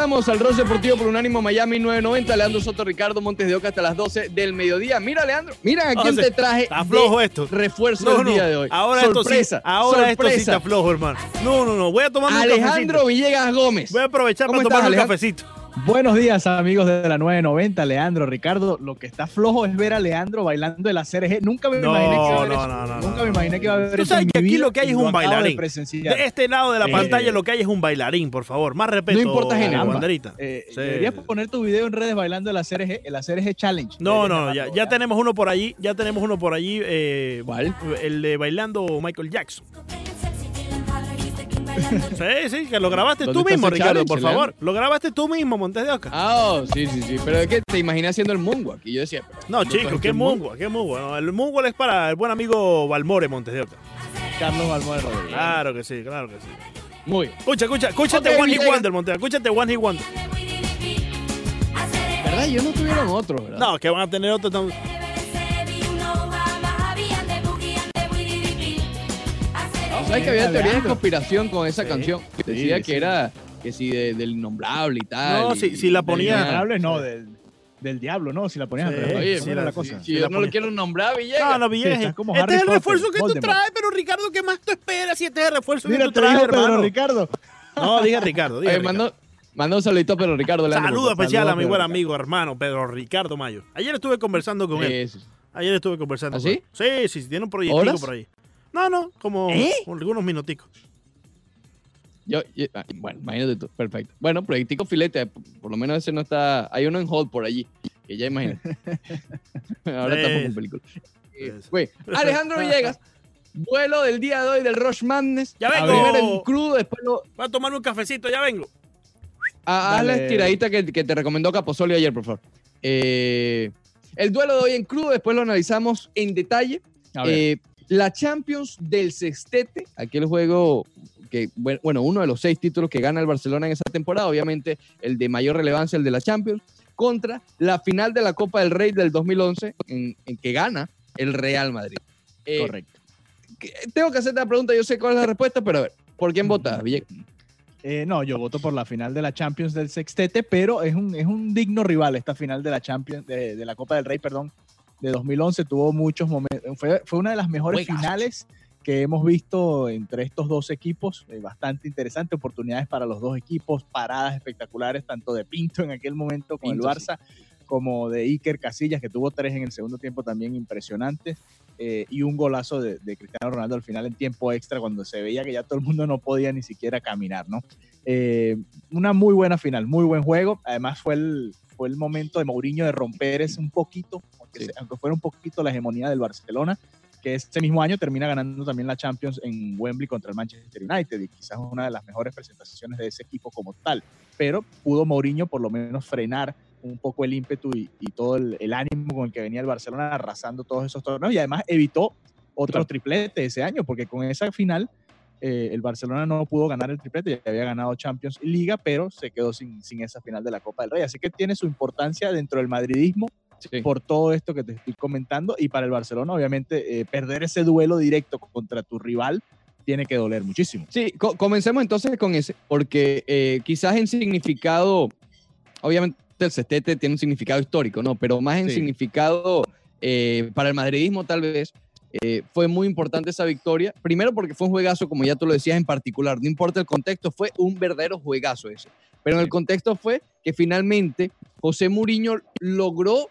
Regresamos al Rose Deportivo por Unánimo Miami 990. Leandro Soto, Ricardo Montes de Oca hasta las 12 del mediodía. Mira, Leandro, mira a quién Entonces, te traje. Está flojo esto. Refuerzo No, el no. día de hoy. Ahora esto sí, sorpresa. ahora esto sí sorpresa. está flojo, hermano. No, no, no. Voy a tomarme un Alejandro cafecito. Villegas Gómez. Voy a aprovechar ¿Cómo para tomarme un cafecito. Buenos días, amigos de la 990, Leandro, Ricardo. Lo que está flojo es ver a Leandro bailando en la CRG. Nunca me No, imaginé que iba a ver no, eso. no, no, Nunca me imaginé que iba a ver Tú eso. sabes en que mi aquí vida lo que hay es un de bailarín. De este lado de la Eh, pantalla lo que hay es un bailarín, por favor. Más respeto. No importa género. Caramba. banderita. Eh, Sí. Deberías poner tu video en redes bailando en la CRG, en la CRG Challenge. No, Deberías no, ya, tenemos uno por allí, ya tenemos uno por allí. eh, ¿Cuál? El de bailando Michael Jackson. Sí, sí, que lo grabaste ¿Dónde tú mismo, Ricardo, por favor. Lo grabaste tú mismo, Montes de Oca. Ah, oh, sí, sí, sí. Pero es que te imaginé haciendo el moonwalk. Y yo decía, pero- No, chicos, qué el moon- mungo, qué mungo. No, el mungo es para el buen amigo Valmore Montes de Oca. Carlos Balmore Rodríguez. Claro que sí, claro que sí. Muy bien. Escucha, escucha, escúchate Ok, One Hit. Wonder, Montes, escúchate One Hit Wonder. ¿Verdad? Yo no tuvieron otro, ¿verdad? No, que van a tener otro. ¿Sabes que había teoría de conspiración con esa Sí. canción? Que decía Sí, que era que si de- del innombrable y tal. No, y- si- si la ponía- y- Innombrable, no, del, del diablo, no, si la ponías Sí. Oye, era la cosa. Si yo la no lo ponía- quiero nombrar, Villegas. No, no, Villegas. este Harry es el Potter, refuerzo que tú traes, pero Ricardo, ¿qué más tú esperas si este es el refuerzo Mira, que tú traes, dijo Pedro hermano? Ricardo. No, diga Ricardo, diga Oye, Ricardo. mando, mando un saludito a Pedro Ricardo. Leandro, Saludo especial a mi buen amigo, hermano, Pedro Ricardo Mayo. Ayer estuve conversando con él. Sí, sí, sí. Ayer estuve conversando ¿Ah, con sí? él. Sí, sí, sí, tiene un proyectico ¿Horas? por ahí. No, no, como ¿Eh? algunos minuticos. Yo, yo- ah, bueno, imagínate tú. Perfecto. Bueno, proyectico filete. Por, lo menos ese no está. Hay uno en hold por allí. Que ya imagínate. Ahora estamos Sí. con película. Eh, güey, Alejandro Villegas. Vuelo del día de hoy del Rush Madness. Ya A vengo. Primero en crudo, después lo. Voy a tomarme un cafecito, ya vengo. Ah, haz la estiradita que, que te recomendó Capozoli ayer, por favor. Eh, el duelo de hoy en crudo, después lo analizamos en detalle. A ver. Eh, la Champions del Sextete, aquel juego que, bueno, uno de los seis títulos que gana el Barcelona en esa temporada, obviamente el de mayor relevancia, el de la Champions, contra la final de la Copa del Rey del 2011, en, en que gana el Real Madrid. Eh, Correcto. Tengo que hacerte la pregunta, yo sé cuál es la respuesta, pero a ver, ¿por quién votas, Villegas? Eh, no, yo voto por la final de la Champions del Sextete, pero es un, es un digno rival esta final de la Champions, de, de la Copa del Rey, perdón, de 2011. Tuvo muchos momentos, fue, fue una de las mejores finales que hemos visto entre estos dos equipos. eh, bastante interesante, oportunidades para los dos equipos, paradas espectaculares, tanto de Pinto en aquel momento con Pinto, el Barça, como de Iker Casillas, que tuvo tres en el segundo tiempo también impresionantes. eh, y un golazo de, de Cristiano Ronaldo al final en tiempo extra, cuando se veía que ya todo el mundo no podía ni siquiera caminar, ¿no? Eh, una muy buena final, muy buen juego. Además fue el, fue el momento de Mourinho de romper ese un poquito, aunque, Sí. se- aunque fuera un poquito la hegemonía del Barcelona, que ese mismo año termina ganando también la Champions en Wembley contra el Manchester United y quizás una de las mejores presentaciones de ese equipo como tal. Pero pudo Mourinho por lo menos frenar un poco el ímpetu y, y todo el, el ánimo con el que venía el Barcelona arrasando todos esos torneos y además evitó otro Claro. triplete ese año, porque con esa final eh, el Barcelona no pudo ganar el triplete, ya había ganado Champions y Liga, pero se quedó sin, sin esa final de la Copa del Rey. Así que tiene su importancia dentro del madridismo Sí. por todo esto que te estoy comentando y para el Barcelona, obviamente, eh, perder ese duelo directo contra tu rival tiene que doler muchísimo. Sí, co- comencemos entonces con ese, porque eh, quizás en significado, obviamente el sextete tiene un significado histórico, ¿no? Pero más en Sí. significado para el madridismo tal vez, eh, fue muy importante esa victoria. Primero porque fue un juegazo, como ya tú lo decías en particular, no importa el contexto, fue un verdadero juegazo ese. Pero en el contexto fue que finalmente José Mourinho logró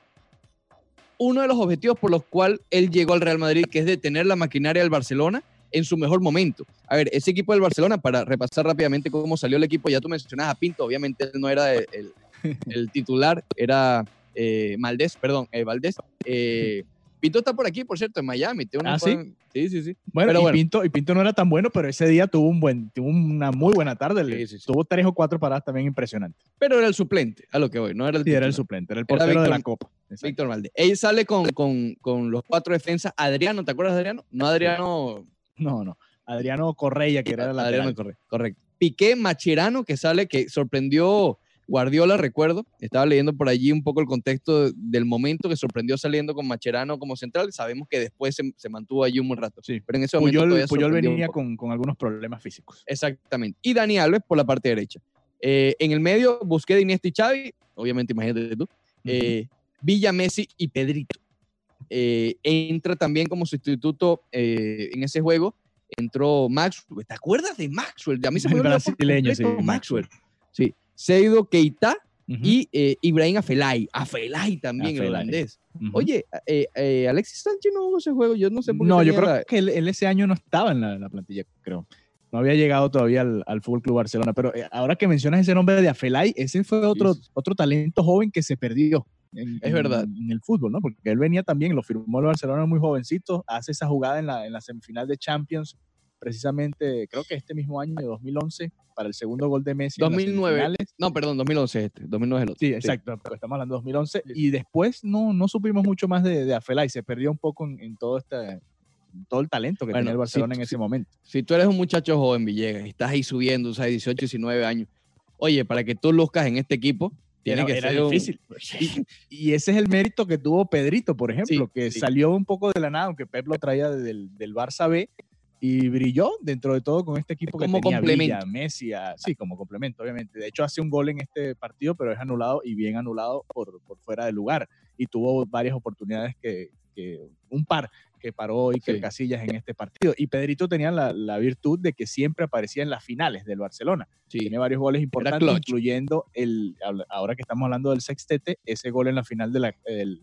uno de los objetivos por los cuales él llegó al Real Madrid, que es detener la maquinaria del Barcelona en su mejor momento. A ver, ese equipo del Barcelona, para repasar rápidamente cómo salió el equipo, ya tú mencionabas a Pinto, obviamente él no era el, el- el titular, era eh, Maldés, perdón, eh, Valdés. Eh, Pinto está por aquí, por cierto, en Miami. tiene una ¿Ah, sí? forma- sí, sí, sí. Bueno, Pero y, bueno. Pinto, y Pinto no era tan bueno, pero ese día tuvo, un buen, tuvo una muy buena tarde. Sí, sí. Tuvo tres o cuatro paradas también impresionantes. Pero era el suplente, a lo que voy, no era el Sí, era el suplente, era el Era portero de Víctor- la Copa. Exacto. Víctor Valdés. Él sale con, con, con los cuatro defensas. Adriano, ¿te acuerdas de Adriano? No, Adriano. No, no. Adriano Correia, que era el Adriano, lateral. correcto. Piqué Macherano, que sale, que sorprendió Guardiola, recuerdo. Estaba leyendo por allí un poco el contexto del momento que sorprendió saliendo con Macherano como central. Sabemos que después se, se mantuvo allí un buen rato. Sí. Pero en ese momento Puyol, venía con, con algunos problemas físicos. Exactamente. Y Dani Alves por la parte derecha. Eh, en el medio, Busquets, Iniesta y Xavi, obviamente imagínate tú, eh, Villa, Messi y Pedrito. Eh, entra también como sustituto en ese juego, entró Maxwell. ¿Te acuerdas de Maxwell? A mí se me El brasileño, sí, Maxwell. Sí, Seido Keita y eh, Ibrahim Afelay. Afelay también, el Afelay. holandés. ujú. Oye, eh, eh, Alexis Sánchez no jugó ese juego, yo no sé por qué. No, yo creo la- que él, él ese año no estaba en la, en la plantilla, creo. No había llegado todavía al, al Fútbol Club Barcelona. Pero eh, ahora que mencionas ese nombre de Afelay, ese fue otro, Sí, sí. otro talento joven que se perdió. En, Es verdad. En, en el fútbol, ¿no? Porque él venía también, lo firmó el Barcelona muy jovencito, hace esa jugada en la, en la semifinal de Champions, precisamente, creo que este mismo año, de 2011, para el segundo gol de Messi. en las 2009. semifinales. No, perdón, 2011 este. 2009 es el otro. Sí, exacto, pero estamos hablando de 2011. Y después no, no supimos mucho más de, de Afelay, se perdió un poco en, en todo este todo el talento que Bueno, tenía el Barcelona sí, en sí. ese momento. Si tú eres un muchacho joven, Villegas, y estás ahí subiendo, o sea, 18, 19 años, oye, para que tú luzcas en este equipo, tiene Era- que era ser un- difícil. Y, y ese es el mérito que tuvo Pedrito, por ejemplo, Sí, que sí. salió un poco de la nada, aunque Pep lo traía del, del Barça B y brilló dentro de todo con este equipo que Como tenía complemento. Villa, Messi, a- sí, como complemento, obviamente. De hecho, hace un gol en este partido, pero es anulado y bien anulado por, por fuera de lugar. Y tuvo varias oportunidades que, que- un par que paró Iker Sí. Casillas en este partido. Y Pedrito tenía la, la virtud de que siempre aparecía en las finales del Barcelona. Sí. Tiene varios goles importantes, incluyendo el, ahora que estamos hablando del sextete, ese gol en la final de la, el-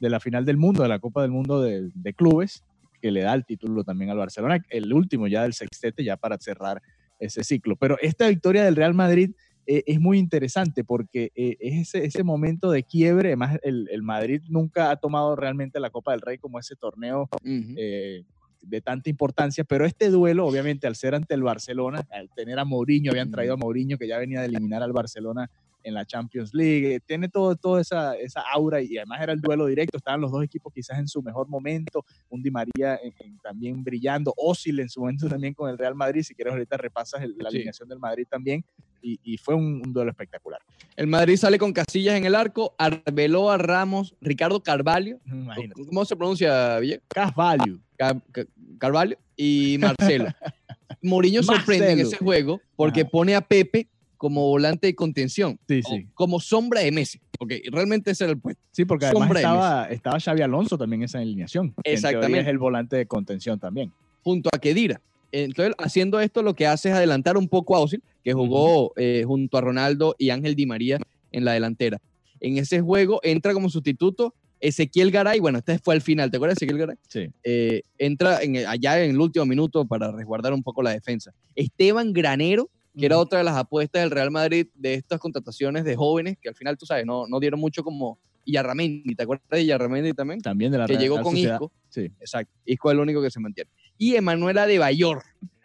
de la final del mundo, de la Copa del Mundo de, de clubes, que le da el título también al Barcelona, el último ya del sextete, ya para cerrar ese ciclo. Pero esta victoria del Real Madrid eh, es muy interesante porque eh, es ese, ese momento de quiebre, además el, el Madrid nunca ha tomado realmente la Copa del Rey como ese torneo eh, de tanta importancia, pero este duelo, obviamente, al ser ante el Barcelona, al tener a Mourinho, habían traído a Mourinho que ya venía de eliminar al Barcelona en la Champions League, tiene todo, toda esa, esa aura y además era el duelo directo, estaban los dos equipos quizás en su mejor momento, un Di María en- en- también brillando, Osil en su momento también con el Real Madrid, si quieres ahorita repasas el- la Sí. alineación del Madrid también, y, y fue un, un duelo espectacular. El Madrid sale con Casillas en el arco, Arbeloa, Ramos, Ricardo Carvalho. Imagínate. ¿Cómo se pronuncia, Villegas? Cash value. Ca- Ca- Carvalho y Marcelo. Mourinho sorprende en ese juego porque Ajá. pone a Pepe como volante de contención, Sí, sí. como sombra de Messi, porque realmente ese era el puesto. Sí, porque además Sombra estaba, estaba Xavi Alonso también en esa alineación. Exactamente. es el volante de contención también. junto a Kedira. Entonces, haciendo esto, lo que hace es adelantar un poco a Osil, que jugó eh, junto a Ronaldo y Ángel Di María en la delantera. En ese juego entra como sustituto Ezequiel Garay. Bueno, este fue al final, ¿te acuerdas de Ezequiel Garay? Sí. Eh, entra en, allá en el último minuto para resguardar un poco la defensa. Esteban Granero, que era otra de las apuestas del Real Madrid de estas contrataciones de jóvenes, que al final, tú sabes, no, no dieron mucho como Yarramendi. ¿Te acuerdas de Yarramendi también? También de la que Real llegó con Sociedad. Isco. Sí. Exacto. Isco es el único que se mantiene. Y Emanuela de Bayor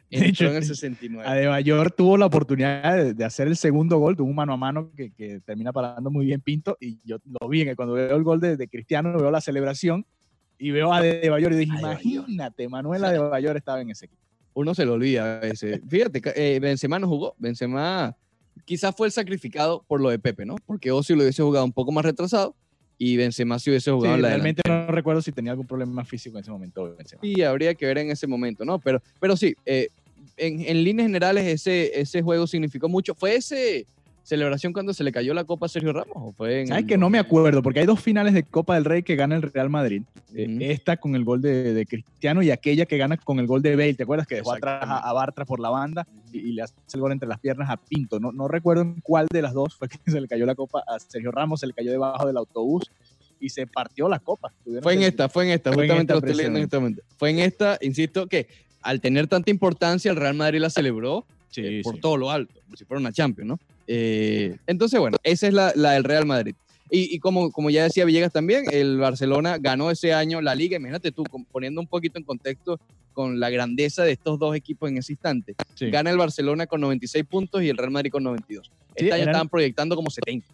De hecho, entró en el 69. Adebayor tuvo la oportunidad de, de hacer el segundo gol, tuvo un mano a mano que, que termina parando muy bien Pinto y yo lo vi, en- cuando veo el gol de, de Cristiano, veo la celebración y veo a Adebayor y dije, Adebayor. imagínate, Manuel Adebayor estaba en ese equipo. Uno se lo olvida a veces. Fíjate, eh, Benzema no jugó. Benzema quizás fue el sacrificado por lo de Pepe, ¿no? Porque Ozil lo hubiese jugado un poco más retrasado y Benzema sí hubiese Sí, jugado en la realmente no recuerdo si tenía algún problema físico en ese momento. Benzema. Sí, habría que ver en ese momento, ¿no? Pero, pero sí, eh, en, en líneas generales ese, ese juego significó mucho. ¿Fue ese celebración cuando se le cayó la copa a Sergio Ramos? ¿O fue en ¿Sabes el- que no me acuerdo? Porque hay dos finales de Copa del Rey que gana el Real Madrid. Eh, esta con el gol de, de Cristiano y aquella que gana con el gol de Bale. ¿Te acuerdas que dejó atrás a, a Bartra por la banda y, y le hace el gol entre las piernas a Pinto? No, no recuerdo en cuál de las dos fue que se le cayó la copa a Sergio Ramos, se le cayó debajo del autobús y se partió la copa. Tuvieron Fue en que- esta, fue en esta, Fue en justamente esta lo estoy leyendo en este momento. Fue en esta, insisto, que al tener tanta importancia, el Real Madrid la celebró Sí, eh, por sí. todo lo alto, como si fuera una Champions, ¿no? Eh, entonces, bueno, esa es la, la del Real Madrid. Y, y como, como ya decía Villegas también, el Barcelona ganó ese año la liga. Imagínate tú, poniendo un poquito en contexto con la grandeza de estos dos equipos en ese instante. Sí. Gana el Barcelona con 96 puntos y el Real Madrid con 92. Este Sí, año eran- estaban proyectando como 70.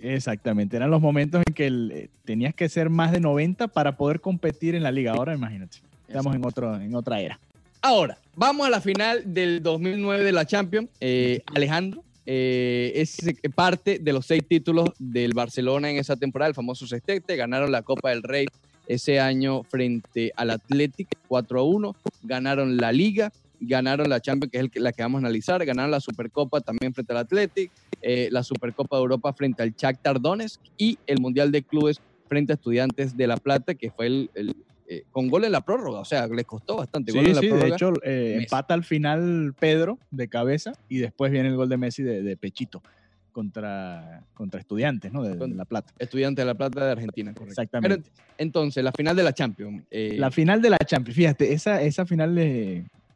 Exactamente, eran los momentos en que el- eh, tenías que ser más de 90 para poder competir en la liga. Ahora imagínate, estamos en, otro, en otra era. Ahora, vamos a la final del 2009 de la Champions. Eh, Alejandro eh, es parte de los seis títulos del Barcelona en esa temporada, el famoso sextete. Ganaron la Copa del Rey ese año frente al Athletic 4 a 1. Ganaron la Liga ganaron la Champions, que es la que vamos a analizar, ganaron la Supercopa también frente al Athletic, eh, la Supercopa de Europa frente al Shakhtar Donetsk y el Mundial de Clubes frente a Estudiantes de La Plata, que fue el, eh, con gol en la prórroga, o sea, les costó bastante. gol Sí, en la sí, de prórroga. hecho eh, empata al final Pedro de cabeza y después viene el gol de Messi de, de pechito contra, contra estudiantes, ¿no? De, La Plata. Estudiantes de La Plata de Argentina, correcto. Exactamente. Pero, entonces, la final de la Champions. eh, La final de la Champions, fíjate, esa, esa final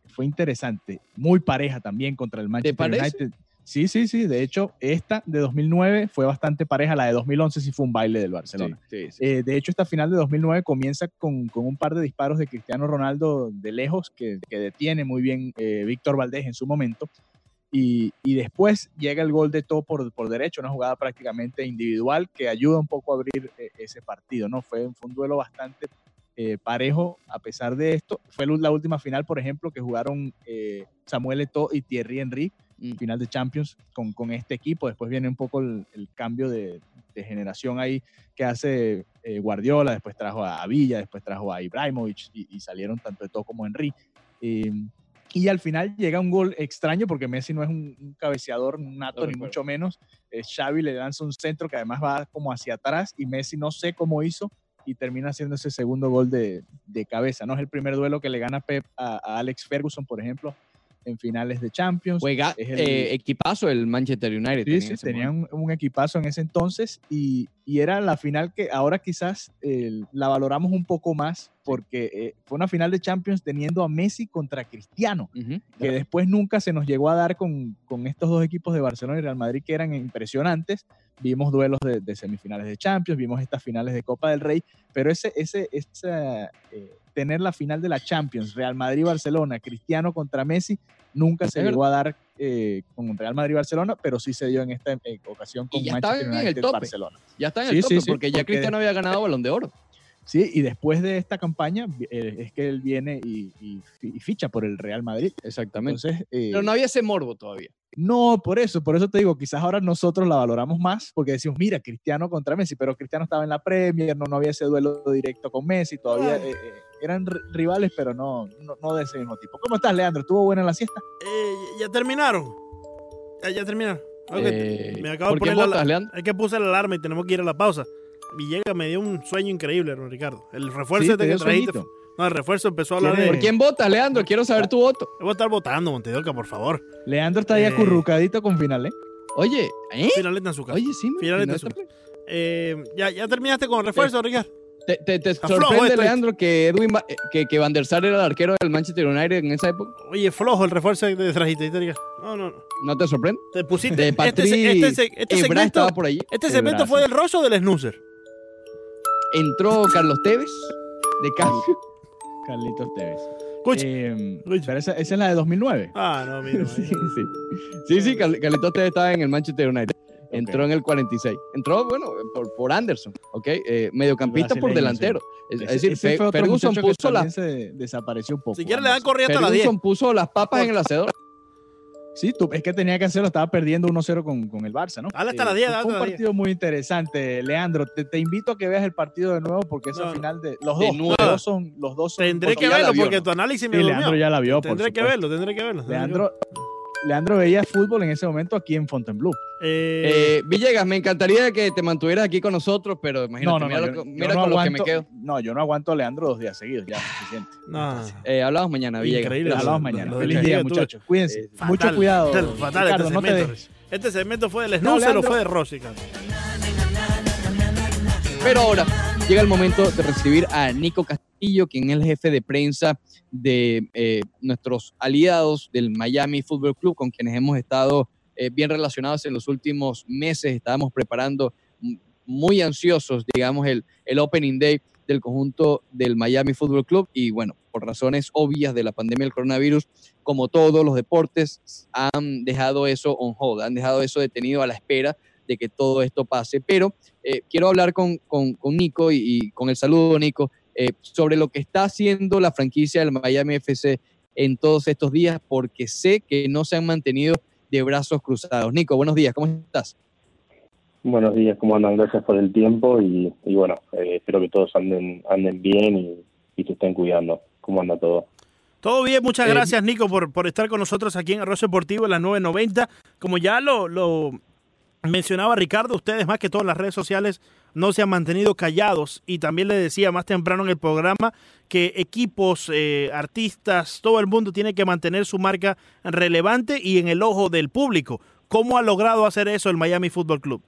fue interesante, muy pareja también contra el Manchester parece? United. Sí, sí, sí, de hecho, esta de 2009 fue bastante pareja, la de 2011 sí fue un baile del Barcelona. sí, sí, sí. Eh, de hecho, esta final de 2009 comienza con, con un par de disparos de Cristiano Ronaldo de lejos que, que detiene muy bien eh, Víctor Valdés en su momento. Y, y después llega el gol de todo por, por derecho, una jugada prácticamente individual que ayuda un poco a abrir eh, ese partido. ¿no? Fue, fue un duelo bastante eh, parejo a pesar de esto. Fue la última final, por ejemplo, que jugaron eh, Samuel Eto'o y Thierry Henry. Final de Champions con, con este equipo. Después viene un poco el, el cambio de, de generación ahí que hace eh, Guardiola, después trajo a Villa, después trajo a Ibrahimovic y, y salieron tanto de todo como Henry. Eh, y al final llega un gol extraño porque Messi no es un, un cabeceador nato, ni mucho menos. Eh, Xavi le lanza un centro que además va como hacia atrás y Messi no sé cómo hizo y termina haciendo ese segundo gol de, de cabeza. No es el primer duelo que le gana Pep a, a Alex Ferguson, por ejemplo, en finales de Champions. Juega el- eh, equipazo el Manchester United. Sí, sí, tenían un, un equipazo en ese entonces y, y era la final que ahora quizás eh, la valoramos un poco más porque eh, fue una final de Champions teniendo a Messi contra Cristiano, que después nunca se nos llegó a dar con, con estos dos equipos de Barcelona y Real Madrid que eran impresionantes. Vimos duelos de, de semifinales de Champions, vimos estas finales de Copa del Rey, pero ese, ese, esa, eh, tener la final de la Champions, Real Madrid-Barcelona, Cristiano contra Messi, nunca se llegó a dar eh, con Real Madrid-Barcelona, pero sí se dio en esta eh, ocasión con Manchester estaban en el United tope. Barcelona. Ya está en el sí, tope sí, porque ya Cristiano había ganado Balón de Oro. Sí, y después de esta campaña eh, es que él viene y, y fi- y ficha por el Real Madrid. Exactamente. Entonces, eh, Pero no había ese morbo todavía. No, por eso, por eso te digo, quizás ahora nosotros la valoramos más, porque decimos, mira, Cristiano contra Messi, pero Cristiano estaba en la Premier, no, no había ese duelo directo con Messi, todavía eh, eh, eran ri- rivales, pero no, no, no de ese mismo tipo. ¿Cómo estás, Leandro? ¿Estuvo buena la siesta? Eh, ya terminaron. Ya, ya terminaron. Ok, Eh, me acabo de ¿Por qué poner la-? Es que puse la alarma y tenemos que ir a la pausa. Villegas me dio un sueño increíble, Ricardo. El refuerzo Sí, este te que trajiste. sueñito. No, el refuerzo empezó a hablar ¿Quiere- de. ¿Por quién votas, Leandro? Quiero saber tu voto. Voy a estar votando, Montedoca, por favor. Leandro está ahí Eh. acurrucadito con final, ¿eh? Oye, ¿eh? Finaleta en su casa. Oye, sí, me- Finaleta su está- Eh, ¿ya, ¿Ya terminaste con el refuerzo, Ricardo? ¿Te, te, te sorprende, esto. Leandro, que Edwin Va- eh, que, que Van der Sar era el arquero del Manchester United en esa época? Oye, flojo el refuerzo que te trajiste. Ricardo. No, no, no. ¿No te sorprende? Te pusiste. De este, Patrick este, este Ebra segmento, estaba por allí. este segmento fue del Rosso o del Snoozer. Entró Carlos Tevez de cambio. Carlitos Tevez. Escucha. Eh, pero esa, esa es la de 2009. Ah, no, mira. sí, sí. Sí, sí, Carlitos Tevez estaba en el Manchester United. Entró en el 46. Entró, bueno, por, por Anderson, ¿ok? Eh, mediocampista por delantero. Es, es decir, Fe- Ferguson puso, las, también se desapareció un poco. Si quieres le dan corriente a las 10. Ferguson puso las papas en el hacedor. Sí, tú, es que tenía que hacerlo, estaba perdiendo 1-0 con, con el Barça, ¿no? Dale hasta Eh, 10, fue- un partido muy interesante, Leandro. Te, te invito a que veas el partido de nuevo porque No, no. final de los De dos, nuevo. los dos son los dos son Tendré que la verlo vio, porque ¿no? tu análisis me Sí. Leandro ya la vio, por Tendré que verlo, tendré que verlo. Leandro, Leandro veía fútbol en ese momento aquí en Fontainebleau. Eh, Eh, Villegas, me encantaría que te mantuvieras aquí con nosotros, pero imagínate, No, no, mira, no, lo yo, que- yo mira no con lo que aguanto, me quedo. no, yo no aguanto a Leandro dos días seguidos, ya, suficiente. no, Eh, hablamos mañana, Villegas. Increíble. Hablamos lo- mañana. lo- lo Feliz día, muchachos. Cuídense. Eh, fatal, Mucho cuidado. fatal, fatal Ricardo, este te segmento. Este segmento fue del No, Snoozer o fue de Rossi? Pero ahora llega el momento de recibir a Nico Castillo, quien es el jefe de prensa de eh, nuestros aliados del Miami Football Club, con quienes hemos estado eh, bien relacionados en los últimos meses. Estábamos preparando muy ansiosos, digamos, el, el Opening Day del conjunto del Miami Football Club y bueno, por razones obvias de la pandemia del coronavirus, como todos los deportes, han dejado eso on hold, han dejado eso detenido a la espera de que todo esto pase. Pero eh, quiero hablar con, con, con Nico y, y con el saludo, Nico, eh, sobre lo que está haciendo la franquicia del Miami FC en todos estos días, porque sé que no se han mantenido de brazos cruzados. Nico, buenos días, ¿cómo estás? Buenos días, ¿cómo andan? Gracias por el tiempo y, y bueno, eh, espero que todos anden anden bien y, y se estén cuidando. ¿Cómo anda todo? Todo bien, muchas Eh, gracias Nico por, por estar con nosotros aquí en Arroz Deportivo en las 990. Como ya lo, lo mencionaba Ricardo, ustedes más que todas las redes sociales no se han mantenido callados y también le decía más temprano en el programa que equipos, eh, artistas, todo el mundo tiene que mantener su marca relevante y en el ojo del público. ¿Cómo ha logrado hacer eso el Miami Football Club?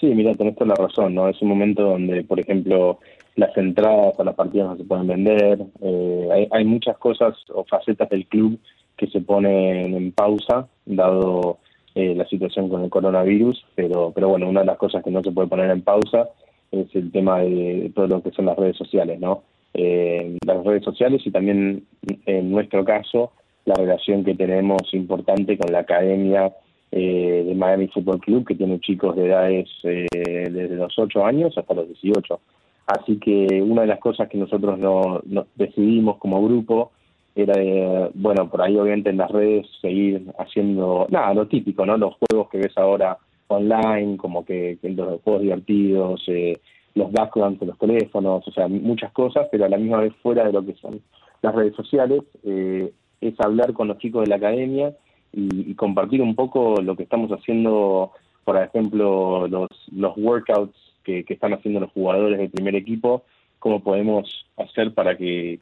Sí, mira, tenés toda la razón, ¿no? Es un momento donde, por ejemplo, las entradas a las partidas no se pueden vender, eh, hay, hay muchas cosas o facetas del club que se ponen en pausa, dado eh, la situación con el coronavirus, pero, pero bueno, una de las cosas que no se puede poner en pausa es el tema de todo lo que son las redes sociales, ¿no? Eh, las redes sociales y también, en nuestro caso, la relación que tenemos importante con la academia eh, de Miami Football Club, que tiene chicos de edades eh, desde los 8 años hasta los 18. Así que una de las cosas que nosotros no, no decidimos como grupo era, de, bueno, por ahí obviamente en las redes seguir haciendo, nada, lo típico, ¿no? Los juegos que ves ahora online, como que, los juegos divertidos, eh, los backgrounds de los teléfonos, o sea, muchas cosas, pero a la misma vez fuera de lo que son las redes sociales, eh, es hablar con los chicos de la academia y, y, compartir un poco lo que estamos haciendo, por ejemplo, los, los workouts que, que están haciendo los jugadores del primer equipo, cómo podemos hacer para que,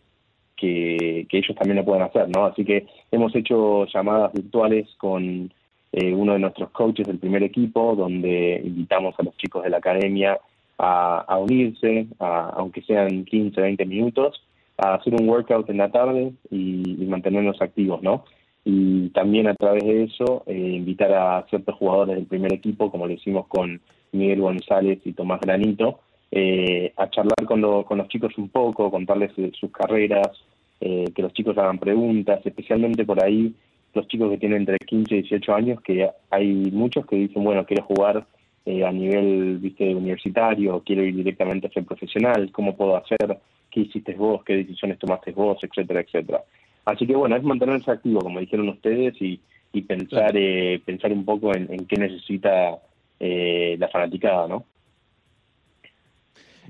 que, ellos también lo puedan hacer, ¿no? Así que hemos hecho llamadas virtuales con eh, uno de nuestros coaches del primer equipo, donde invitamos a los chicos de la academia a, unirse, a, aunque sean 15, 20 minutos, a hacer un workout en la tarde y, mantenernos activos, ¿no? Y también a través de eso eh, invitar a ciertos jugadores del primer equipo, como lo hicimos con Miguel González y Tomás Granito, eh, a charlar con, lo, con los chicos un poco, contarles sus carreras, eh, que los chicos hagan preguntas, especialmente por ahí los chicos que tienen entre 15 y 18 años, que hay muchos que dicen, bueno, quiero jugar eh, a nivel viste universitario, quiero ir directamente a ser profesional, ¿cómo puedo hacer? ¿Qué hiciste vos? ¿Qué decisiones tomaste vos? Etcétera, etcétera. Así que bueno, es mantenerse activo, como dijeron ustedes, y, y pensar eh, pensar un poco en, en qué necesita eh, la fanaticada, ¿no?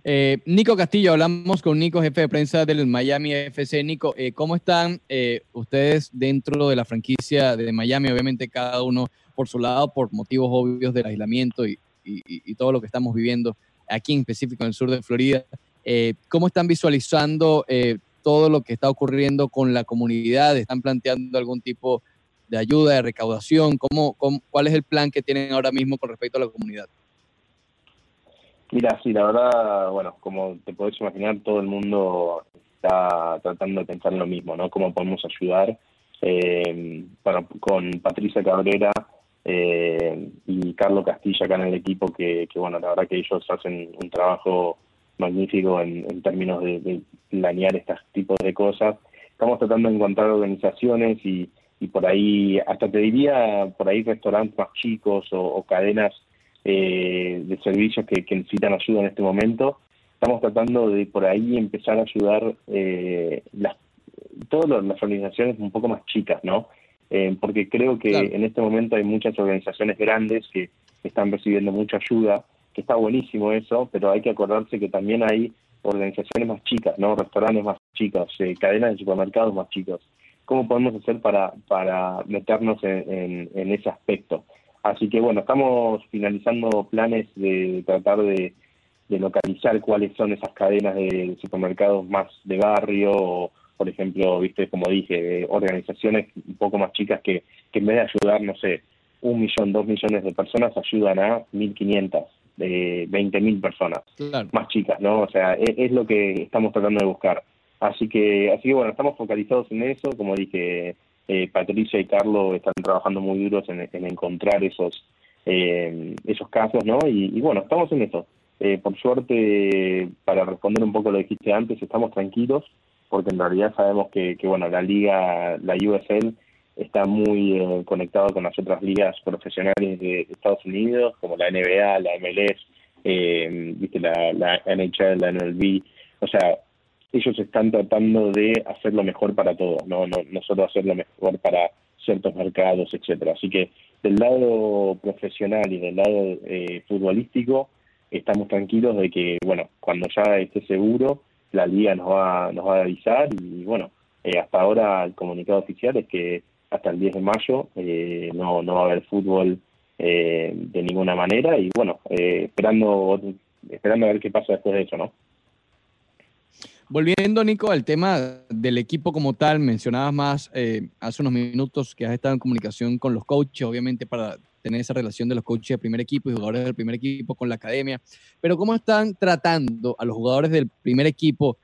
Eh, Nico Castillo, hablamos con Nico, jefe de prensa del Miami FC. Nico, eh, ¿cómo están eh, ustedes dentro de la franquicia de Miami? Obviamente cada uno por su lado, por motivos obvios del aislamiento y, todo lo que estamos viviendo aquí en específico en el sur de Florida. Eh, ¿Cómo están visualizando todo lo que está ocurriendo con la comunidad? ¿Están planteando algún tipo de ayuda, de recaudación? ¿Cómo, cómo, ¿Cuál es el plan que tienen ahora mismo con respecto a la comunidad? Mira, sí, la verdad, bueno, como te podés imaginar, todo el mundo está tratando de pensar en lo mismo, ¿no? Cómo podemos ayudar. Eh, bueno, con Patricia Cabrera eh, y Carlos Castilla acá en el equipo, que, que, bueno, la verdad que ellos hacen un trabajo magnífico en, términos de, planear estos tipos de cosas. Estamos tratando de encontrar organizaciones y, y por ahí, hasta te diría, por ahí restaurantes más chicos o cadenas eh, de servicios que, que, necesitan ayuda en este momento. Estamos tratando de por ahí empezar a ayudar eh, las, todas las organizaciones un poco más chicas, ¿no? Eh, porque creo que claro. en este momento hay muchas organizaciones grandes que están recibiendo mucha ayuda, que está buenísimo eso, pero hay que acordarse que también hay organizaciones más chicas, ¿no? Restaurantes más chicos, eh, cadenas de supermercados más chicos. ¿Cómo podemos hacer para, para meternos en, en, en ese aspecto? Así que bueno, estamos finalizando planes de tratar de, de, localizar cuáles son esas cadenas de supermercados más de barrio o, por ejemplo, viste, como dije, organizaciones un poco más chicas que, que en vez de ayudar, no sé, un millón, dos millones de personas, ayudan a 1.500, de 20.000 personas claro. más chicas, ¿no? O sea, es, es, lo que estamos tratando de buscar. Así que, así que bueno, estamos focalizados en eso, como dije, eh, Patricia y Carlos están trabajando muy duros en, en encontrar esos eh, esos casos, ¿no? Y, bueno, estamos en eso. Eh, por suerte, para responder un poco lo que dijiste antes, estamos tranquilos, porque en realidad sabemos que, que bueno, la liga, la USL, está muy eh, conectado con las otras ligas profesionales de Estados Unidos, como la NBA, la MLS, eh, viste la, la NHL, la MLB, o sea, ellos están tratando de hacer lo mejor para todos, no, no, no solo hacer lo mejor para ciertos mercados, etcétera. Así que del lado profesional y del lado eh, futbolístico estamos tranquilos de que, bueno, cuando ya esté seguro, la liga nos va, nos va a avisar y, bueno, eh, hasta ahora el comunicado oficial es que hasta el 10 de mayo eh, no, no va a haber fútbol eh, de ninguna manera y bueno, eh, esperando, esperando a ver qué pasa después de eso, ¿no? Volviendo, Nico, al tema del equipo como tal, mencionabas más eh, hace unos minutos que has estado en comunicación con los coaches, obviamente para tener esa relación de los coaches del primer equipo y jugadores del primer equipo con la academia, pero ¿cómo están tratando a los jugadores del primer equipo?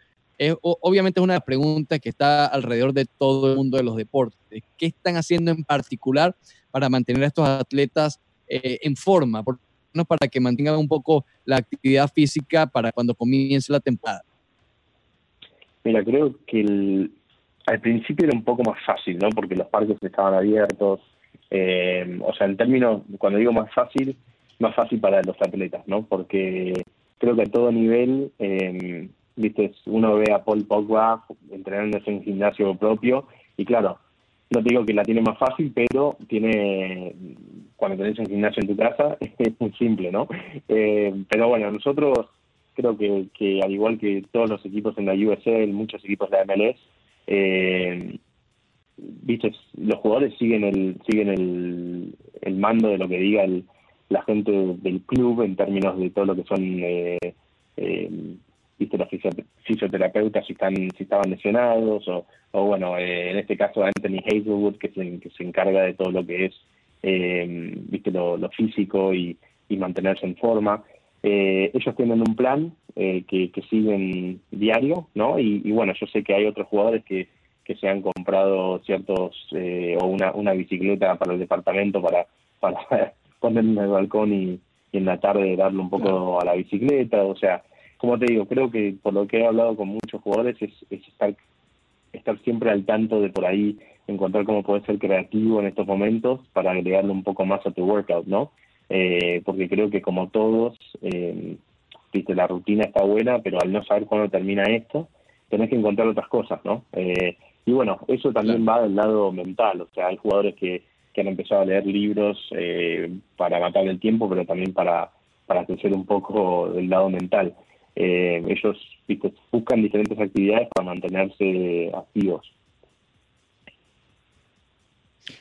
Obviamente es una pregunta que está alrededor de todo el mundo de los deportes. ¿Qué están haciendo en particular para mantener a estos atletas eh, en forma? Por para que mantengan un poco la actividad física para cuando comience la temporada. Mira, creo que el, al principio era un poco más fácil, ¿no? Porque los parques estaban abiertos. Eh, o sea, en términos, cuando digo más fácil, más fácil para los atletas, ¿no? Porque creo que a todo nivel, eh, viste, uno ve a Paul Pogba entrenándose en gimnasio propio y claro, no te digo que la tiene más fácil, pero tiene, cuando tenés un gimnasio en tu casa, es muy simple, ¿no? Eh, pero bueno, nosotros creo que, que al igual que todos los equipos en la USL, muchos equipos de la MLS, eh, viste, los jugadores siguen el siguen el, el mando de lo que diga el, la gente del club en términos de todo lo que son eh, eh, viste los fisioterapeutas si están si estaban lesionados o, bueno eh, en este caso Anthony Hazelwood que se, que se encarga de todo lo que es eh, viste lo, físico y mantenerse en forma eh, ellos tienen un plan eh, que, que, siguen diario, ¿no? Y, y, bueno, yo sé que hay otros jugadores que, que se han comprado ciertos, eh, o una, una bicicleta para el departamento para, para en el balcón y, y, en la tarde darle un poco a la bicicleta, o sea, como te digo, creo que por lo que he hablado con muchos jugadores es, es estar, estar siempre al tanto de por ahí encontrar cómo puedes ser creativo en estos momentos para agregarle un poco más a tu workout, ¿no? Eh, porque creo que como todos, eh, viste, la rutina está buena, pero al no saber cuándo termina esto, tenés que encontrar otras cosas, ¿no? Eh, y bueno, eso también va del lado mental, o sea, hay jugadores que, que han empezado a leer libros eh, para matar el tiempo, pero también para, para crecer un poco del lado mental. Eh, ellos ¿viste? buscan diferentes actividades para mantenerse activos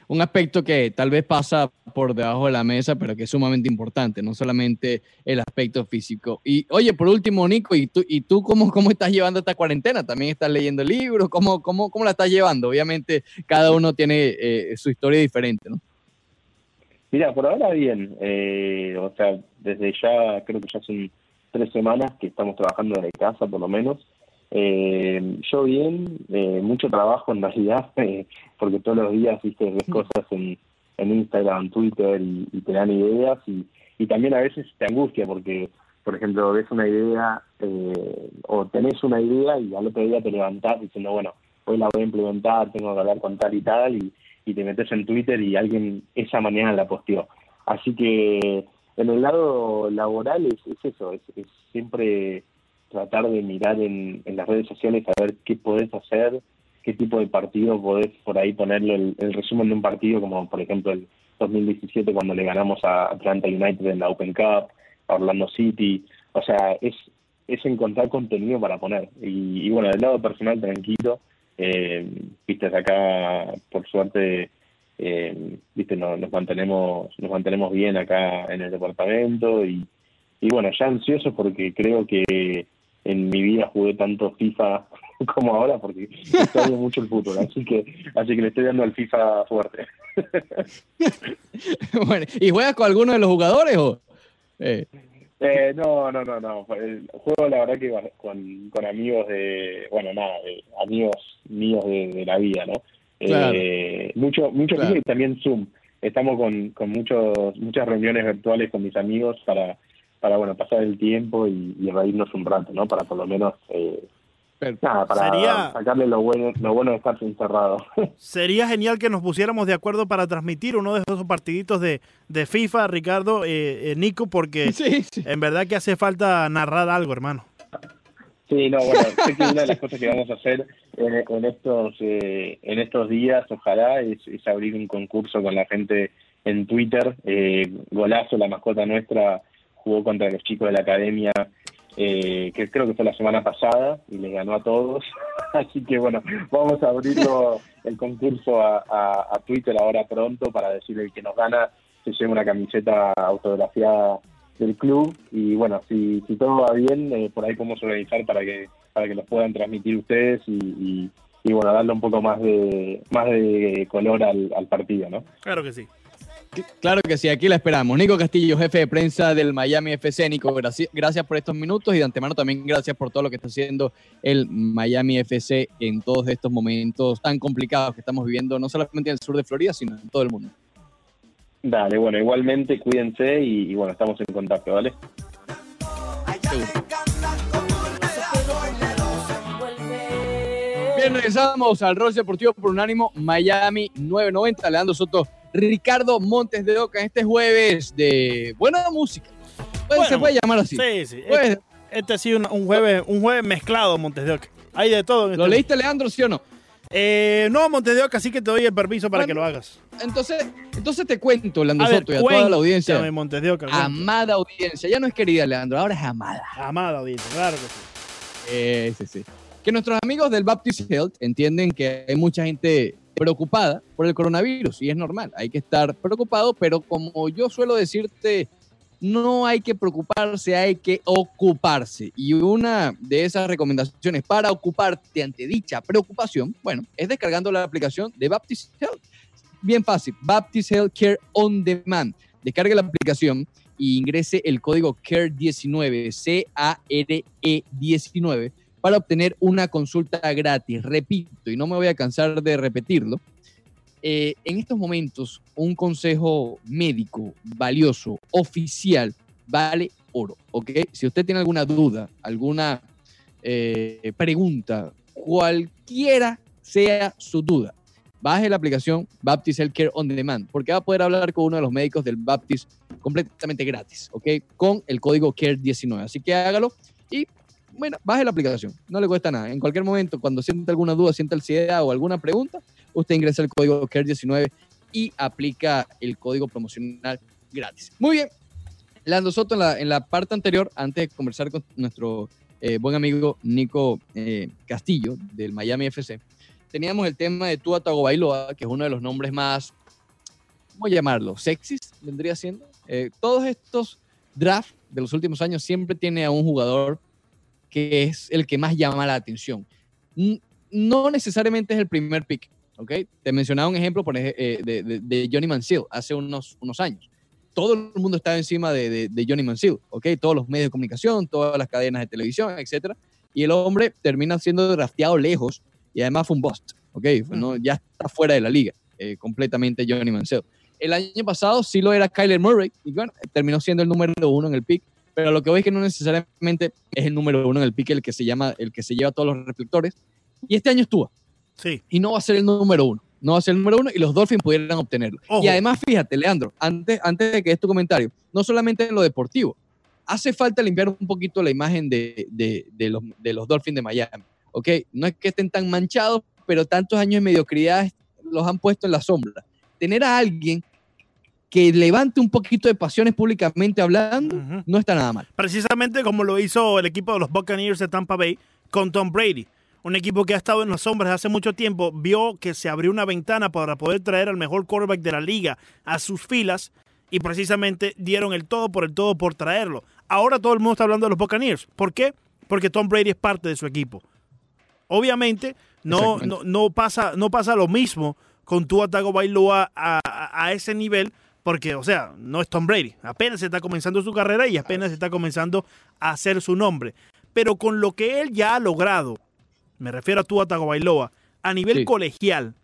un aspecto que tal vez pasa por debajo de la mesa, pero que es sumamente importante, no solamente el aspecto físico. Y oye, por último, Nico, ¿y tú, y tú cómo, cómo estás llevando esta cuarentena? ¿También estás leyendo libros? ¿Cómo, cómo, cómo la estás llevando? Obviamente, cada uno tiene eh, su historia diferente, ¿no? Mira, por ahora bien. Eh, o sea, desde ya, creo que ya son tres semanas que estamos trabajando desde casa, por lo menos. Eh, yo bien, eh, mucho trabajo en realidad, eh, porque todos los días viste ves cosas en, en Instagram, Twitter y, y, te dan ideas y, y también a veces te angustia porque, por ejemplo, ves una idea eh, o tenés una idea y al otro día te levantás diciendo, bueno, hoy la voy a implementar, tengo que hablar con tal y tal y, y te metes en Twitter y alguien esa mañana la posteó. Así que en el lado laboral es, es eso, es, es siempre tratar de mirar en, las redes sociales a ver qué podés hacer, qué tipo de partido podés por ahí ponerle el, resumen de un partido, como por ejemplo el 2017 cuando le ganamos a Atlanta United en la Open Cup, a Orlando City, o sea, es, es encontrar contenido para poner. Y, y bueno, del lado personal, tranquilo, eh, viste, acá, por suerte, eh, viste, no, nos mantenemos nos mantenemos bien acá en el departamento. Y, y bueno, ya ansioso porque creo que en mi vida jugué tanto FIFA como ahora porque extraño mucho el fútbol, así que así que le estoy dando al FIFA fuerte. bueno, ¿y juegas con alguno de los jugadores o? Eh. Eh, no, no, no, no. El juego la verdad que con, con amigos de, bueno, nada, de amigos míos de, de la vida, ¿no? Claro. Eh, mucho, mucho claro. y también Zoom. Estamos con, con muchos, muchas reuniones virtuales con mis amigos para para bueno pasar el tiempo y, y reírnos un rato, ¿no? Para por lo menos eh, nada, para sería, sacarle lo bueno, lo bueno de estar encerrado. Sería genial que nos pusiéramos de acuerdo para transmitir uno de esos partiditos de, de FIFA, Ricardo, eh, eh, Nico, porque sí, sí. en verdad que hace falta narrar algo, hermano. Sí, no, bueno, sé que una de las cosas que vamos a hacer en, en estos eh, en estos días, ojalá, es, es, abrir un concurso con la gente en Twitter. Eh, Golazo, la mascota nuestra, jugó contra los chicos de la academia, eh, que creo que fue la semana pasada, y les ganó a todos. Así que bueno, vamos a abrirlo el concurso a, Twitter ahora pronto para decir el que nos gana se lleva una camiseta autografiada del club y bueno, si, si todo va bien, eh, por ahí podemos organizar para que para que los puedan transmitir ustedes y, y, y, bueno, darle un poco más de más de color al, al partido, ¿no? Claro que sí. Claro que sí, aquí la esperamos. Nico Castillo, jefe de prensa del Miami FC. Nico, gracias, por estos minutos y de antemano también gracias por todo lo que está haciendo el Miami FC en todos estos momentos tan complicados que estamos viviendo, no solamente en el sur de Florida, sino en todo el mundo. Dale, bueno, igualmente cuídense y, y bueno, estamos en contacto, ¿vale? Bien, regresamos al Rol Deportivo por Unánimo Miami 990. Leandro Soto, Ricardo Montes de Oca, este jueves de buena música. Bueno, se puede llamar así. Sí, sí. Pues, Este, este ha sido un, un jueves, un jueves mezclado, Montes de Oca. Hay de todo. en ¿Lo este- leíste, Leandro, sí o no? Eh, no, Montes de Oca, así que te doy el permiso para Bueno. que lo hagas. Entonces, entonces te cuento, Leandro A ver, Soto, y a toda la audiencia. cuéntame, Montes de Oca. cuéntame. Amada audiencia. Ya no es querida, Leandro, ahora es amada. Amada audiencia, claro que sí. Eh, sí, sí. Que nuestros amigos del Baptist Health entienden que hay mucha gente preocupada por el coronavirus y es normal, hay que estar preocupado, pero como yo suelo decirte, no hay que preocuparse, hay que ocuparse. Y una de esas recomendaciones para ocuparte ante dicha preocupación, bueno, es descargando la aplicación de Baptist Health. Bien fácil, Baptist Health Care On Demand. Descargue la aplicación y ingrese el código CARE19, C-A-R-E 19, para obtener una consulta gratis. Repito, y no me voy a cansar de repetirlo, eh, en estos momentos un consejo médico valioso, oficial, vale oro, ¿ok? Si usted tiene alguna duda, alguna eh, pregunta, cualquiera sea su duda, baje la aplicación Baptist Healthcare On Demand, porque va a poder hablar con uno de los médicos del Baptist completamente gratis, ¿ok? Con el código CARE19. Así que hágalo y, bueno, baje la aplicación. No le cuesta nada. En cualquier momento, cuando sienta alguna duda, sienta ansiedad o alguna pregunta, usted ingresa el código CARE19 y aplica el código promocional gratis. Muy bien. Lando Soto, en la, parte anterior, antes de conversar con nuestro eh, buen amigo Nico eh, Castillo del Miami FC, teníamos el tema de Tua Tagovailoa, que es uno de los nombres más, ¿cómo llamarlo? Sexys, vendría siendo. Eh, todos estos drafts de los últimos años siempre tiene a un jugador que es el que más llama la atención. No necesariamente es el primer pick, ¿ok? Te mencionaba un ejemplo por eh, de, de- de Johnny Manziel hace unos, unos años. Todo el mundo estaba encima de, de- de Johnny Manziel, ¿ok? Todos los medios de comunicación, todas las cadenas de televisión, etcétera. Y el hombre termina siendo drafteado lejos y además fue un bust, ¿ok? No, ya está fuera de la liga eh, completamente Johnny Manziel. El año pasado sí lo era Kyler Murray y bueno, terminó siendo el número uno en el pick, pero lo que voy es que no necesariamente es el número uno en el pick el que se llama, el que se lleva todos los reflectores. Y este año estuvo Sí. y no va a ser el número uno. No va a ser el número uno y los Dolphins pudieran obtenerlo. Ojo. Y además, fíjate, Leandro, antes, antes de que es tu comentario, no solamente en lo deportivo, hace falta limpiar un poquito la imagen de, de- de los, de los Dolphins de Miami. ¿Ok? No es que estén tan manchados, pero tantos años de mediocridad los han puesto en la sombra. Tener a alguien que levante un poquito de pasiones públicamente hablando, no está nada mal. Precisamente como lo hizo el equipo de los Buccaneers de Tampa Bay con Tom Brady. Un equipo que ha estado en las sombras hace mucho tiempo, vio que se abrió una ventana para poder traer al mejor quarterback de la liga a sus filas y precisamente dieron el todo por el todo por traerlo. Ahora todo el mundo está hablando de los Buccaneers. ¿Por qué? Porque Tom Brady es parte de su equipo. Obviamente no, no, no pasa, no pasa lo mismo con Tua Tagovailoa a, a, a ese nivel, porque, o sea, no es Tom Brady. Apenas está comenzando su carrera y apenas está comenzando a hacer su nombre. Pero con lo que él ya ha logrado, me refiero a Tua Tagovailoa, a nivel Sí. colegial,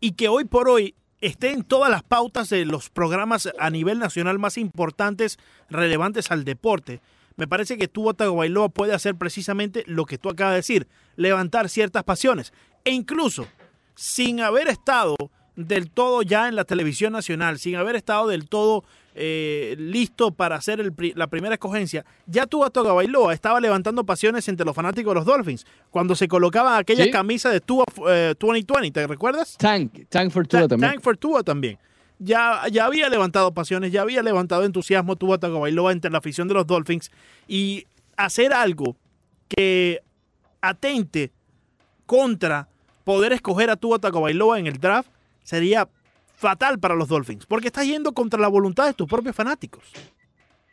y que hoy por hoy esté en todas las pautas de los programas a nivel nacional más importantes relevantes al deporte. Me parece que Tua Tagovailoa puede hacer precisamente lo que tú acabas de decir, levantar ciertas pasiones. E incluso, sin haber estado del todo ya en la televisión nacional, sin haber estado del todo eh, listo para hacer el pri- la primera escogencia, ya Tua Tagovailoa estaba levantando pasiones entre los fanáticos de los Dolphins, cuando se colocaba aquella Sí. camisa de Tua eh, 2020, ¿te recuerdas? Tank, Tank for Tua Ta- también. Tank for Tua también. Ya, ya había levantado pasiones, ya había levantado entusiasmo Tua Tagovailoa entre la afición de los Dolphins y hacer algo que atente contra poder escoger a Tua Tagovailoa en el draft sería fatal para los Dolphins, porque estás yendo contra la voluntad de tus propios fanáticos.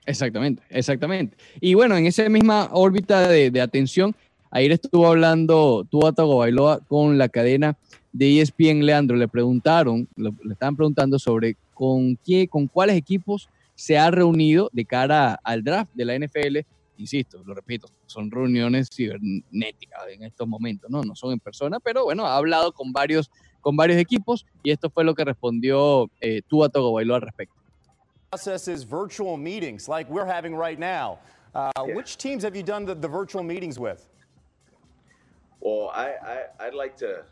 Exactamente, exactamente. Y bueno, en esa misma órbita de, atención, ayer estuvo hablando Tua Tagovailoa con la cadena de ESPN Leandro. Le preguntaron, le estaban preguntando sobre con qué, con cuáles equipos se ha reunido de cara al draft de la NFL. Insisto, lo repito, son reuniones cibernéticas en estos momentos, ¿no? No son en persona, pero bueno, ha hablado con varios, con varios equipos y esto fue lo que respondió eh, Tua Tagovailoa al respecto. Processes virtual meetings like we're having right now. Uh, yeah. Which teams have you done the, the, virtual meetings with? Well, I, I I'd like to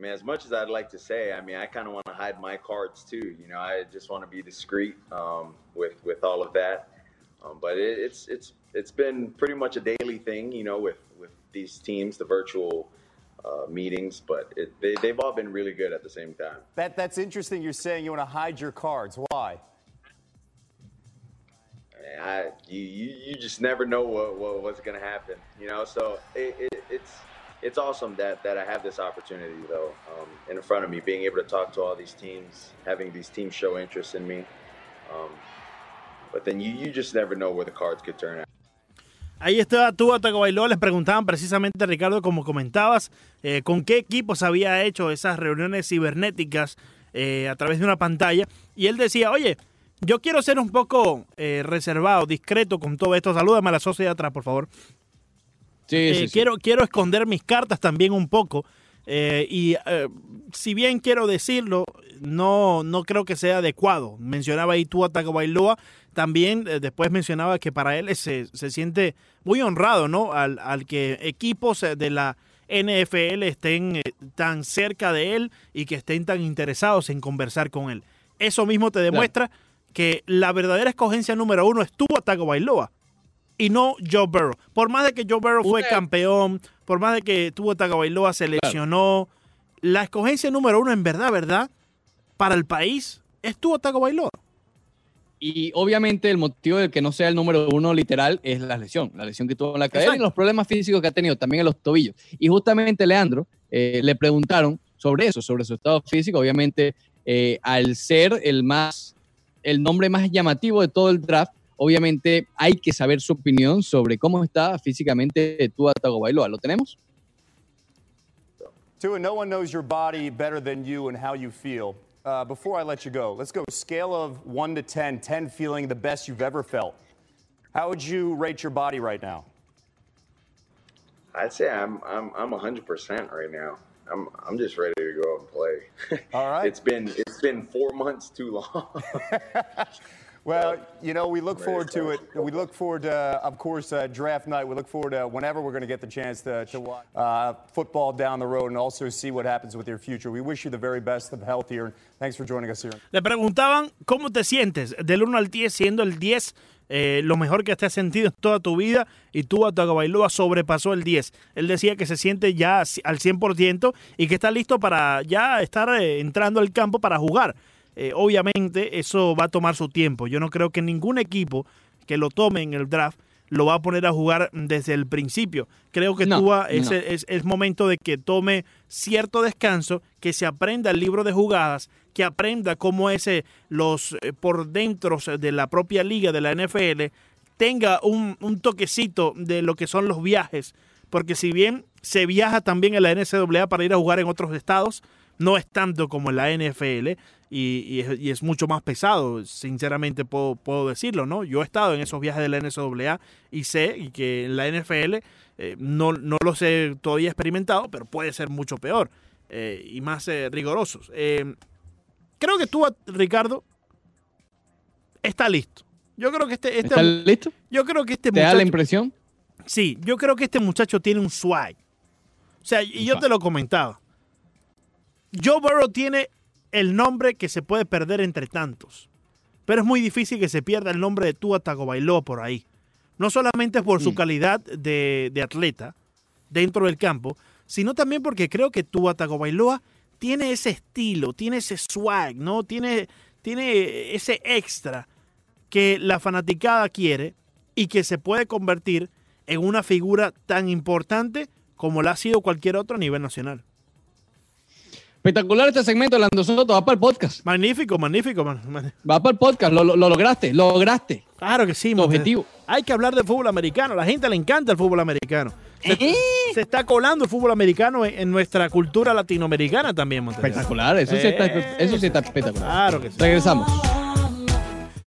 I mean, as much as I'd like to say, I mean, I kind of want to hide my cards too. You know, I just want to be discreet um, with with all of that. Um, but it, it's it's it's been pretty much a daily thing, you know, with with these teams, the virtual uh, meetings. But it, they they've all been really good at the same time. That that's interesting. You're saying you want to hide your cards. Why? I you, you just never know what, what what's going to happen, you know. So it, it, it's it's awesome that that I have this opportunity though um, in front of me, being able to talk to all these teams, having these teams show interest in me. Um, but then you, you just never know where the cards could turn out. Ahí estaba tú, Tagovailoa. Les preguntaban precisamente, Ricardo, como comentabas, eh, con qué equipos había hecho esas reuniones cibernéticas eh, a través de una pantalla. Y él decía, oye, yo quiero ser un poco eh, reservado, discreto con todo esto. Salúdame a la sociedad atrás, por favor. Eh, quiero, quiero esconder mis cartas también un poco. Eh, y eh, si bien quiero decirlo, no, no creo que sea adecuado. Mencionaba ahí tú a Bailoa. También después mencionaba que para él se, se siente muy honrado, ¿no? Al, al, que equipos de la NFL estén tan cerca de él y que estén tan interesados en conversar con él. Eso mismo te demuestra que la verdadera escogencia número uno es tú a Bailoa y no Joe Burrow. Por más de que Joe Burrow fue campeón, por más de que tuvo Tagovailoa se lesionó, la escogencia número uno en verdad, ¿verdad? Para el país es tuvo Tagovailoa. Y obviamente el motivo de que no sea el número uno literal es la lesión, la lesión que tuvo en la cadera y los problemas físicos que ha tenido también en los tobillos. Y justamente Leandro eh, le preguntaron sobre eso, sobre su estado físico. Obviamente, eh, al ser el más, el nombre más llamativo de todo el draft, obviamente hay que saber su opinión sobre cómo está físicamente Tua Tagovailoa. ¿Lo tenemos? Tua, no one knows your body better than you and how you feel. Uh, before I let you go, let's go scale of 1 to 10, 10 feeling the best you've ever felt. How would you rate your body right now? I'd say I'm I'm I'm 100% right now. I'm I'm just ready to go out and play. All right. it's been it's been 4 months too long. Well, you know, we look forward to it. We look forward to, of course, uh, draft night. We look forward to whenever we're going to get the chance to, to watch uh, football down the road and also see what happens with your future. We wish you the very best of health here. Thanks for joining us here. Le preguntaban cómo te sientes del 1 al 10, siendo el 10 eh, lo mejor que te has sentido en toda tu vida y tú a Tagovailoa sobrepasó el 10. Él decía que se siente ya al 100% y que está listo para ya estar eh, entrando al campo para jugar. Eh, obviamente eso va a tomar su tiempo. Yo no creo que ningún equipo que lo tome en el draft lo va a poner a jugar desde el principio. Creo que es, momento de que tome cierto descanso, que se aprenda el libro de jugadas, que aprenda cómo es los eh, por dentro de la propia liga de la NFL, tenga un, un, toquecito de lo que son los viajes, porque si bien se viaja también en la NCAA para ir a jugar en otros estados, no es tanto como en la NFL y, es, mucho más pesado, sinceramente puedo, decirlo, ¿no? Yo he estado en esos viajes de la NCAA y sé y que en la NFL eh, no, no los he todavía experimentado, pero puede ser mucho peor eh, y más eh, rigorosos. creo que tú, Ricardo, está listo. Yo creo que este, este ¿Está listo? Yo creo que este ¿Te da la impresión? Sí, yo creo que este muchacho tiene un swag. O sea, y yo te lo comentaba. Joe Burrow tiene el nombre que se puede perder entre tantos. Pero es muy difícil que se pierda el nombre de Tua Tagovailoa por ahí. No solamente por su calidad de, atleta dentro del campo, sino también porque creo que Tua Tagovailoa tiene ese estilo, tiene ese swag, ¿no? Tiene, tiene ese extra que la fanaticada quiere y que se puede convertir en una figura tan importante como lo ha sido cualquier otro a nivel nacional. Espectacular este segmento, Lando Soto. Va para el podcast. Magnífico, magnífico. man- man- Va para el podcast. Lo, lo- lo lograste. Lo lograste. Claro que sí. Objetivo. Hay que hablar del fútbol americano. A la gente le encanta el fútbol americano. Se, Eh. se está colando el fútbol americano en, en nuestra cultura latinoamericana también, Montes. Espectacular. Eso sí está, eso sí está espectacular. Claro que sí. Regresamos.